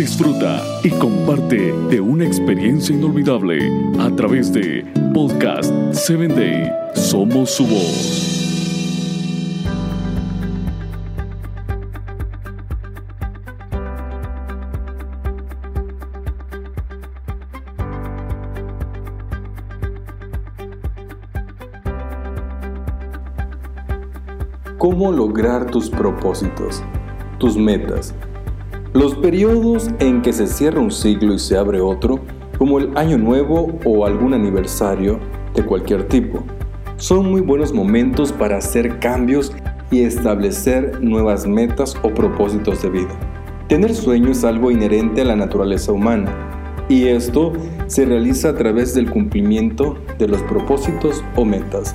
disfruta y comparte de una experiencia inolvidable a través de Podcast 7 Day. Somos su voz. ¿Cómo lograr tus propósitos, tus metas? Los periodos en que se cierra un siglo y se abre otro, como el año nuevo o algún aniversario de cualquier tipo, son muy buenos momentos para hacer cambios y establecer nuevas metas o propósitos de vida. Tener sueño es algo inherente a la naturaleza humana y esto se realiza a través del cumplimiento de los propósitos o metas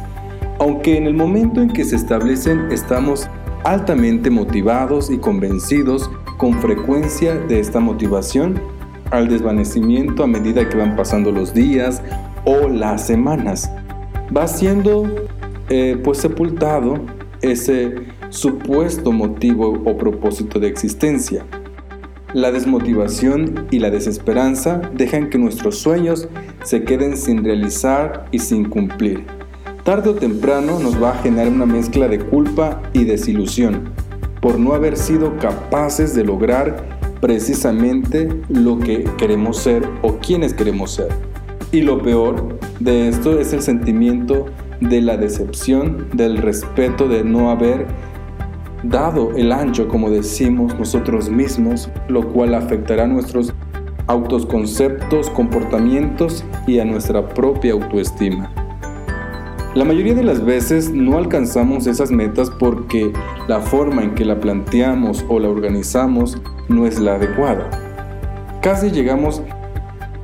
aunque en el momento en que se establecen estamos altamente motivados y convencidos con frecuencia de esta motivación al desvanecimiento a medida que van pasando los días o las semanas. Va siendo eh, pues sepultado ese supuesto motivo o propósito de existencia. La desmotivación y la desesperanza dejan que nuestros sueños se queden sin realizar y sin cumplir tarde o temprano nos va a generar una mezcla de culpa y desilusión por no haber sido capaces de lograr precisamente lo que queremos ser o quienes queremos ser. Y lo peor de esto es el sentimiento de la decepción, del respeto de no haber dado el ancho, como decimos nosotros mismos, lo cual afectará a nuestros autoconceptos, comportamientos y a nuestra propia autoestima. La mayoría de las veces no alcanzamos esas metas porque la forma en que la planteamos o la organizamos no es la adecuada. Casi llegamos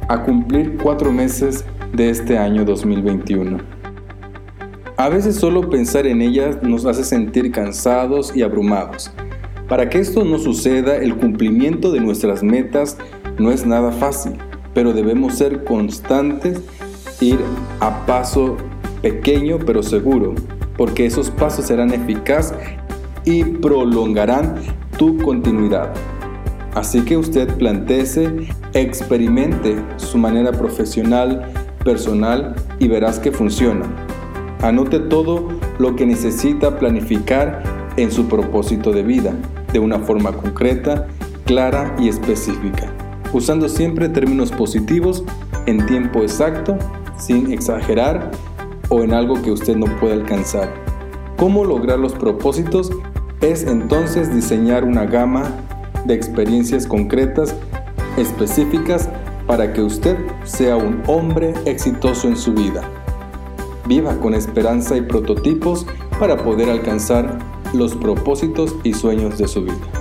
a cumplir cuatro meses de este año 2021. A veces solo pensar en ellas nos hace sentir cansados y abrumados. Para que esto no suceda, el cumplimiento de nuestras metas no es nada fácil, pero debemos ser constantes, ir a paso pequeño pero seguro, porque esos pasos serán eficaces y prolongarán tu continuidad. Así que usted planteese, experimente su manera profesional, personal y verás que funciona. Anote todo lo que necesita planificar en su propósito de vida, de una forma concreta, clara y específica, usando siempre términos positivos en tiempo exacto, sin exagerar o en algo que usted no puede alcanzar. ¿Cómo lograr los propósitos? Es entonces diseñar una gama de experiencias concretas, específicas, para que usted sea un hombre exitoso en su vida. Viva con esperanza y prototipos para poder alcanzar los propósitos y sueños de su vida.